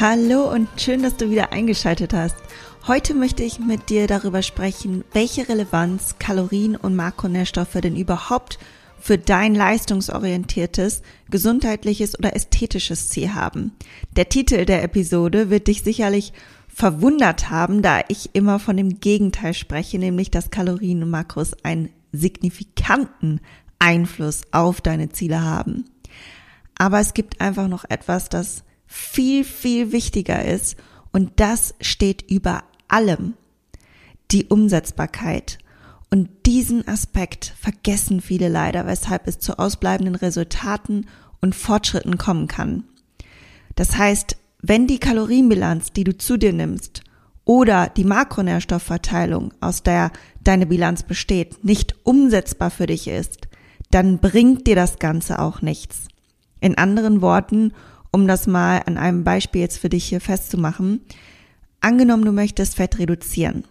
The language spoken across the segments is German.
Hallo und schön, dass du wieder eingeschaltet hast. Heute möchte ich mit dir darüber sprechen, welche Relevanz Kalorien und Makronährstoffe denn überhaupt für dein leistungsorientiertes, gesundheitliches oder ästhetisches Ziel haben. Der Titel der Episode wird dich sicherlich verwundert haben, da ich immer von dem Gegenteil spreche, nämlich dass Kalorien und Makros einen signifikanten Einfluss auf deine Ziele haben. Aber es gibt einfach noch etwas, das viel, viel wichtiger ist und das steht über allem. Die Umsetzbarkeit. Und diesen Aspekt vergessen viele leider, weshalb es zu ausbleibenden Resultaten und Fortschritten kommen kann. Das heißt, wenn die Kalorienbilanz, die du zu dir nimmst, oder die Makronährstoffverteilung, aus der deine Bilanz besteht, nicht umsetzbar für dich ist, dann bringt dir das Ganze auch nichts. In anderen Worten, um das mal an einem Beispiel jetzt für dich hier festzumachen. Angenommen, du möchtest Fett reduzieren.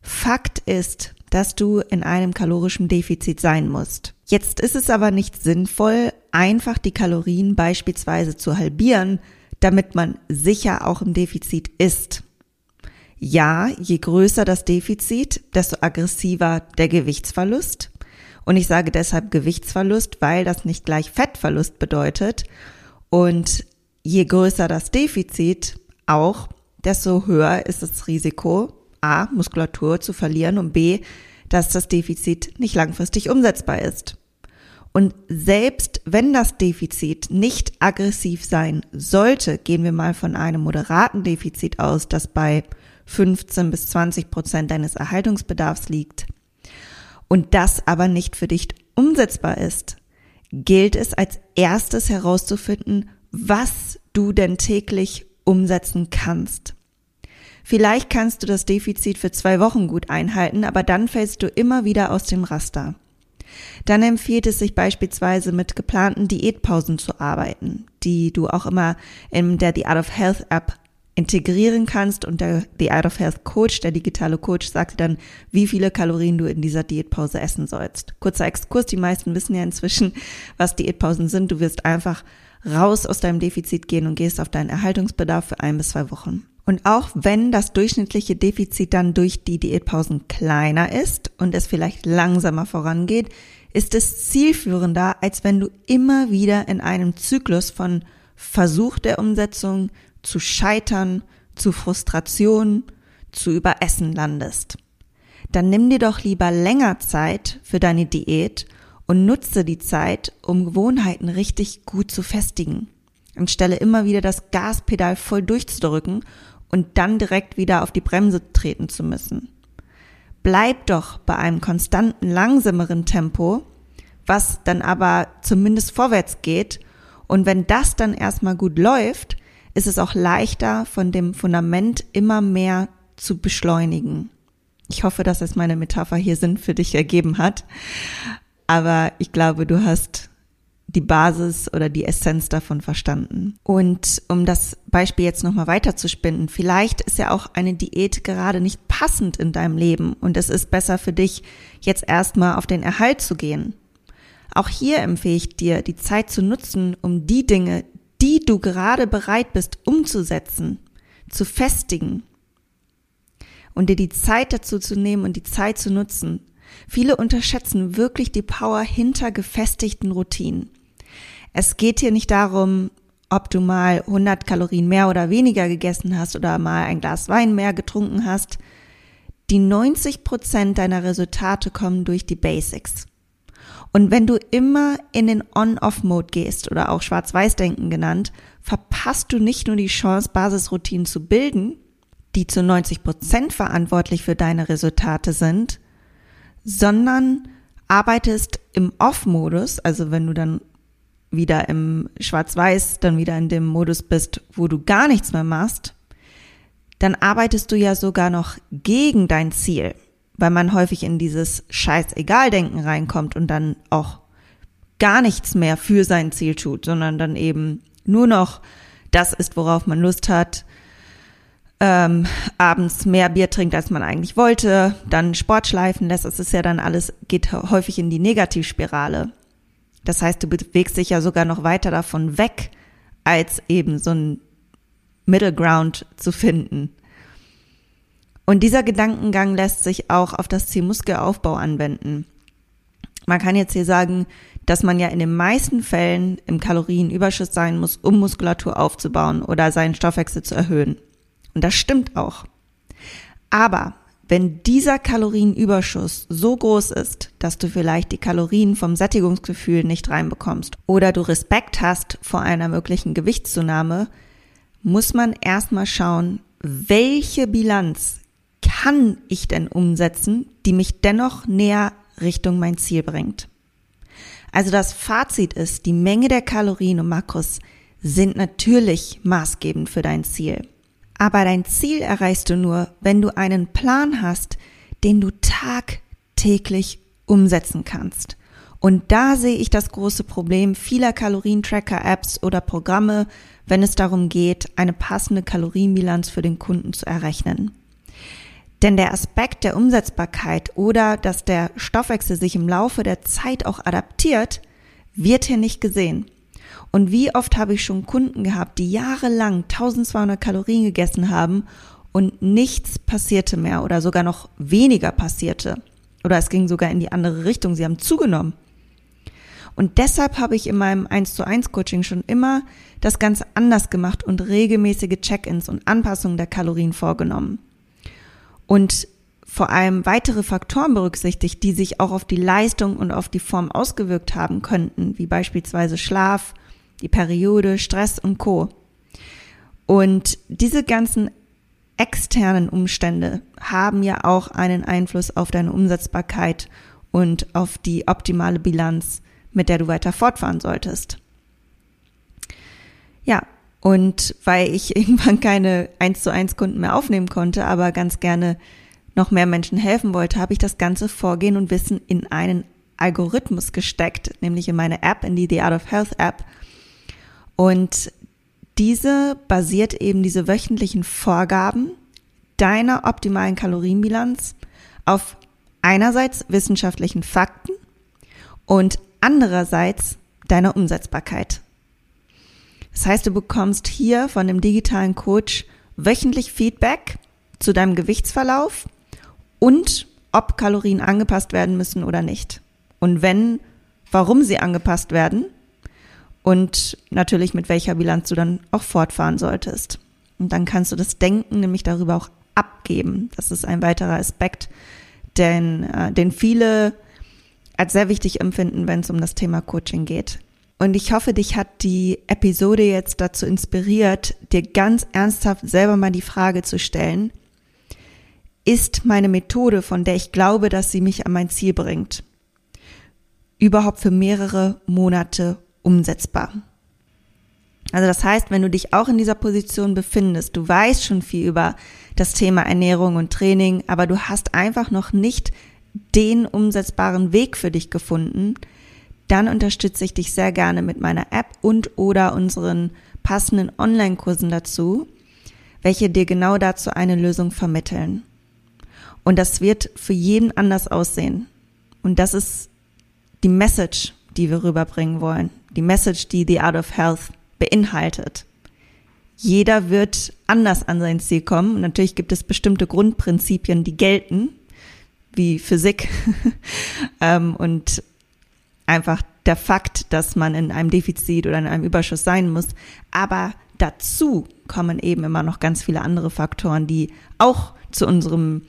Fakt ist, dass du in einem kalorischen Defizit sein musst. Jetzt ist es aber nicht sinnvoll, einfach die Kalorien beispielsweise zu halbieren, damit man sicher auch im Defizit ist. Ja, je größer das Defizit, desto aggressiver der Gewichtsverlust. Und ich sage deshalb Gewichtsverlust, weil das nicht gleich Fettverlust bedeutet, und je größer das Defizit auch, desto höher ist das Risiko, a, Muskulatur zu verlieren und b, dass das Defizit nicht langfristig umsetzbar ist. Und selbst wenn das Defizit nicht aggressiv sein sollte, gehen wir mal von einem moderaten Defizit aus, das bei 15 bis 20 Prozent deines Erhaltungsbedarfs liegt, und das aber nicht für dich umsetzbar ist, gilt es als erstes herauszufinden, was du denn täglich umsetzen kannst. Vielleicht kannst du das Defizit für zwei Wochen gut einhalten, aber dann fällst du immer wieder aus dem Raster. Dann empfiehlt es sich beispielsweise mit geplanten Diätpausen zu arbeiten, die du auch immer in der The Art of Health App integrieren kannst und der The Art of Health Coach, der digitale Coach, sagt dann, wie viele Kalorien du in dieser Diätpause essen sollst. Kurzer Exkurs, die meisten wissen ja inzwischen, was Diätpausen sind. Du wirst einfach raus aus deinem Defizit gehen und gehst auf deinen Erhaltungsbedarf für ein bis zwei Wochen. Und auch wenn das durchschnittliche Defizit dann durch die Diätpausen kleiner ist und es vielleicht langsamer vorangeht, ist es zielführender, als wenn du immer wieder in einem Zyklus von Versuch der Umsetzung, zu Scheitern, zu Frustration, zu Überessen landest. Dann nimm dir doch lieber länger Zeit für deine Diät und nutze die Zeit, um Gewohnheiten richtig gut zu festigen. Anstelle immer wieder das Gaspedal voll durchzudrücken und dann direkt wieder auf die Bremse treten zu müssen. Bleib doch bei einem konstanten, langsameren Tempo, was dann aber zumindest vorwärts geht. Und wenn das dann erstmal gut läuft, ist es auch leichter, von dem Fundament immer mehr zu beschleunigen. Ich hoffe, dass es meine Metapher hier Sinn für dich ergeben hat. Aber ich glaube, du hast die Basis oder die Essenz davon verstanden. Und um das Beispiel jetzt nochmal weiterzuspinnen, vielleicht ist ja auch eine Diät gerade nicht passend in deinem Leben und es ist besser für dich, jetzt erstmal auf den Erhalt zu gehen. Auch hier empfehle ich dir, die Zeit zu nutzen, um die Dinge, die du gerade bereit bist umzusetzen, zu festigen und dir die Zeit dazu zu nehmen und die Zeit zu nutzen. Viele unterschätzen wirklich die Power hinter gefestigten Routinen. Es geht hier nicht darum, ob du mal 100 Kalorien mehr oder weniger gegessen hast oder mal ein Glas Wein mehr getrunken hast. Die 90 Prozent deiner Resultate kommen durch die Basics. Und wenn du immer in den On-Off-Mode gehst oder auch Schwarz-Weiß-Denken genannt, verpasst du nicht nur die Chance, Basisroutinen zu bilden, die zu 90 Prozent verantwortlich für deine Resultate sind, sondern arbeitest im Off-Modus, also wenn du dann wieder im Schwarz-Weiß, dann wieder in dem Modus bist, wo du gar nichts mehr machst, dann arbeitest du ja sogar noch gegen dein Ziel, weil man häufig in dieses Scheiß-Egal-Denken reinkommt und dann auch gar nichts mehr für sein Ziel tut, sondern dann eben nur noch das ist, worauf man Lust hat, ähm, abends mehr Bier trinkt, als man eigentlich wollte, dann Sport schleifen lässt. Es ist ja dann alles, geht häufig in die Negativspirale. Das heißt, du bewegst dich ja sogar noch weiter davon weg, als eben so ein Middle Ground zu finden. Und dieser Gedankengang lässt sich auch auf das Ziel Muskelaufbau anwenden. Man kann jetzt hier sagen, dass man ja in den meisten Fällen im Kalorienüberschuss sein muss, um Muskulatur aufzubauen oder seinen Stoffwechsel zu erhöhen. Und das stimmt auch. Aber wenn dieser Kalorienüberschuss so groß ist, dass du vielleicht die Kalorien vom Sättigungsgefühl nicht reinbekommst oder du Respekt hast vor einer möglichen Gewichtszunahme, muss man erstmal schauen, welche Bilanz kann ich denn umsetzen, die mich dennoch näher Richtung mein Ziel bringt. Also das Fazit ist, die Menge der Kalorien und Makros sind natürlich maßgebend für dein Ziel. Aber dein Ziel erreichst du nur, wenn du einen Plan hast, den du tagtäglich umsetzen kannst. Und da sehe ich das große Problem vieler Kalorientracker-Apps oder Programme, wenn es darum geht, eine passende Kalorienbilanz für den Kunden zu errechnen. Denn der Aspekt der Umsetzbarkeit oder dass der Stoffwechsel sich im Laufe der Zeit auch adaptiert, wird hier nicht gesehen. Und wie oft habe ich schon Kunden gehabt, die jahrelang 1200 Kalorien gegessen haben und nichts passierte mehr oder sogar noch weniger passierte. Oder es ging sogar in die andere Richtung. Sie haben zugenommen. Und deshalb habe ich in meinem 1 zu 1 Coaching schon immer das ganz anders gemacht und regelmäßige Check-ins und Anpassungen der Kalorien vorgenommen. Und vor allem weitere Faktoren berücksichtigt, die sich auch auf die Leistung und auf die Form ausgewirkt haben könnten, wie beispielsweise Schlaf, die Periode, Stress und Co. Und diese ganzen externen Umstände haben ja auch einen Einfluss auf deine Umsetzbarkeit und auf die optimale Bilanz, mit der du weiter fortfahren solltest. Ja, und weil ich irgendwann keine 1 zu 1 Kunden mehr aufnehmen konnte, aber ganz gerne noch mehr Menschen helfen wollte, habe ich das ganze Vorgehen und Wissen in einen Algorithmus gesteckt, nämlich in meine App, in die The Art of Health App. Und diese basiert eben diese wöchentlichen Vorgaben deiner optimalen Kalorienbilanz auf einerseits wissenschaftlichen Fakten und andererseits deiner Umsetzbarkeit. Das heißt, du bekommst hier von dem digitalen Coach wöchentlich Feedback zu deinem Gewichtsverlauf und ob Kalorien angepasst werden müssen oder nicht. Und wenn, warum sie angepasst werden und natürlich mit welcher Bilanz du dann auch fortfahren solltest. Und dann kannst du das Denken nämlich darüber auch abgeben. Das ist ein weiterer Aspekt, den, äh, den viele als sehr wichtig empfinden, wenn es um das Thema Coaching geht. Und ich hoffe, dich hat die Episode jetzt dazu inspiriert, dir ganz ernsthaft selber mal die Frage zu stellen, ist meine Methode, von der ich glaube, dass sie mich an mein Ziel bringt, überhaupt für mehrere Monate umsetzbar. Also das heißt, wenn du dich auch in dieser Position befindest, du weißt schon viel über das Thema Ernährung und Training, aber du hast einfach noch nicht den umsetzbaren Weg für dich gefunden, dann unterstütze ich dich sehr gerne mit meiner App und oder unseren passenden Online-Kursen dazu, welche dir genau dazu eine Lösung vermitteln. Und das wird für jeden anders aussehen. Und das ist die Message, die wir rüberbringen wollen die Message, die The Art of Health beinhaltet. Jeder wird anders an sein Ziel kommen. Und natürlich gibt es bestimmte Grundprinzipien, die gelten, wie Physik ähm, und einfach der Fakt, dass man in einem Defizit oder in einem Überschuss sein muss. Aber dazu kommen eben immer noch ganz viele andere Faktoren, die auch zu unserem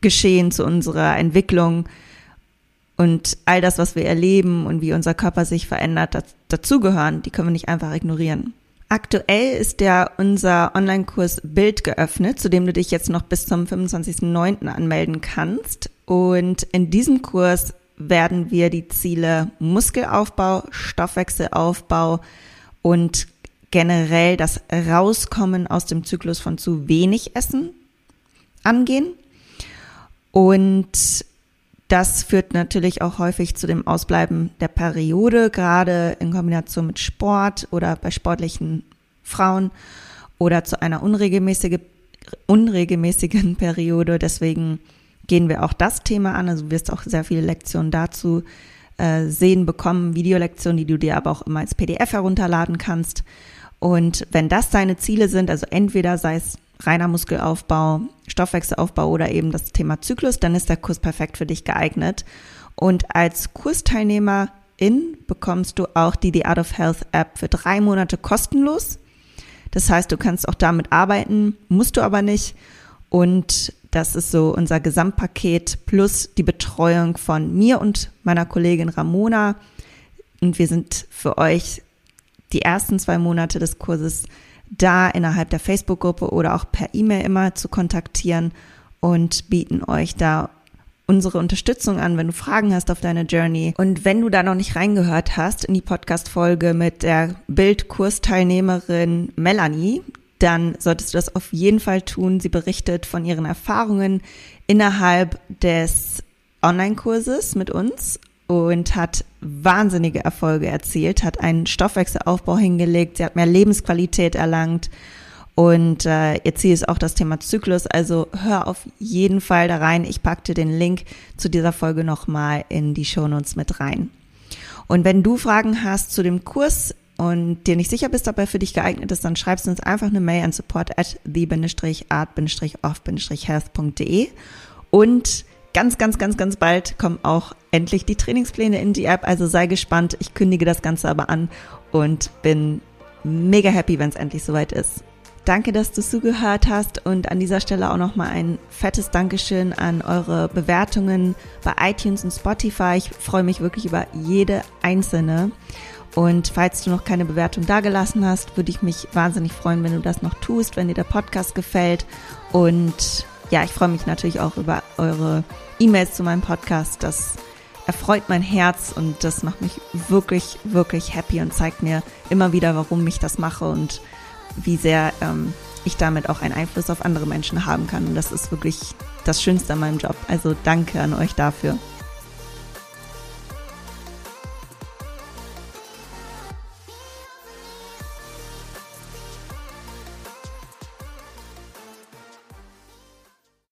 Geschehen, zu unserer Entwicklung und all das, was wir erleben und wie unser Körper sich verändert, dazugehören, die können wir nicht einfach ignorieren. Aktuell ist ja unser Online-Kurs Bild geöffnet, zu dem du dich jetzt noch bis zum 25.09. anmelden kannst. Und in diesem Kurs werden wir die Ziele Muskelaufbau, Stoffwechselaufbau und generell das Rauskommen aus dem Zyklus von zu wenig Essen angehen. Und das führt natürlich auch häufig zu dem Ausbleiben der Periode, gerade in Kombination mit Sport oder bei sportlichen Frauen oder zu einer unregelmäßige, unregelmäßigen Periode. Deswegen gehen wir auch das Thema an. Also du wirst auch sehr viele Lektionen dazu äh, sehen bekommen, Videolektionen, die du dir aber auch immer als PDF herunterladen kannst. Und wenn das deine Ziele sind, also entweder sei es reiner Muskelaufbau, Stoffwechselaufbau oder eben das Thema Zyklus, dann ist der Kurs perfekt für dich geeignet. Und als Kursteilnehmerin bekommst du auch die The Art of Health App für drei Monate kostenlos. Das heißt, du kannst auch damit arbeiten, musst du aber nicht. Und das ist so unser Gesamtpaket plus die Betreuung von mir und meiner Kollegin Ramona. Und wir sind für euch die ersten zwei Monate des Kurses da innerhalb der Facebook-Gruppe oder auch per E-Mail immer zu kontaktieren und bieten euch da unsere Unterstützung an, wenn du Fragen hast auf deine Journey. Und wenn du da noch nicht reingehört hast in die Podcast-Folge mit der Bildkursteilnehmerin Melanie, dann solltest du das auf jeden Fall tun. Sie berichtet von ihren Erfahrungen innerhalb des Online-Kurses mit uns und hat wahnsinnige Erfolge erzielt, hat einen Stoffwechselaufbau hingelegt, sie hat mehr Lebensqualität erlangt und äh, ihr Ziel ist auch das Thema Zyklus. Also hör auf jeden Fall da rein. Ich packte den Link zu dieser Folge nochmal in die Shownotes mit rein. Und wenn du Fragen hast zu dem Kurs und dir nicht sicher bist, ob er für dich geeignet ist, dann schreibst du uns einfach eine Mail an support at the-art-off-health.de und ganz, ganz, ganz, ganz bald kommen auch endlich die Trainingspläne in die App. Also sei gespannt. Ich kündige das Ganze aber an und bin mega happy, wenn es endlich soweit ist. Danke, dass du zugehört hast und an dieser Stelle auch nochmal ein fettes Dankeschön an eure Bewertungen bei iTunes und Spotify. Ich freue mich wirklich über jede einzelne. Und falls du noch keine Bewertung dagelassen hast, würde ich mich wahnsinnig freuen, wenn du das noch tust, wenn dir der Podcast gefällt. Und ja, ich freue mich natürlich auch über eure E-Mails zu meinem Podcast. Das erfreut mein Herz und das macht mich wirklich, wirklich happy und zeigt mir immer wieder, warum ich das mache und wie sehr ähm, ich damit auch einen Einfluss auf andere Menschen haben kann. Und das ist wirklich das Schönste an meinem Job. Also danke an euch dafür.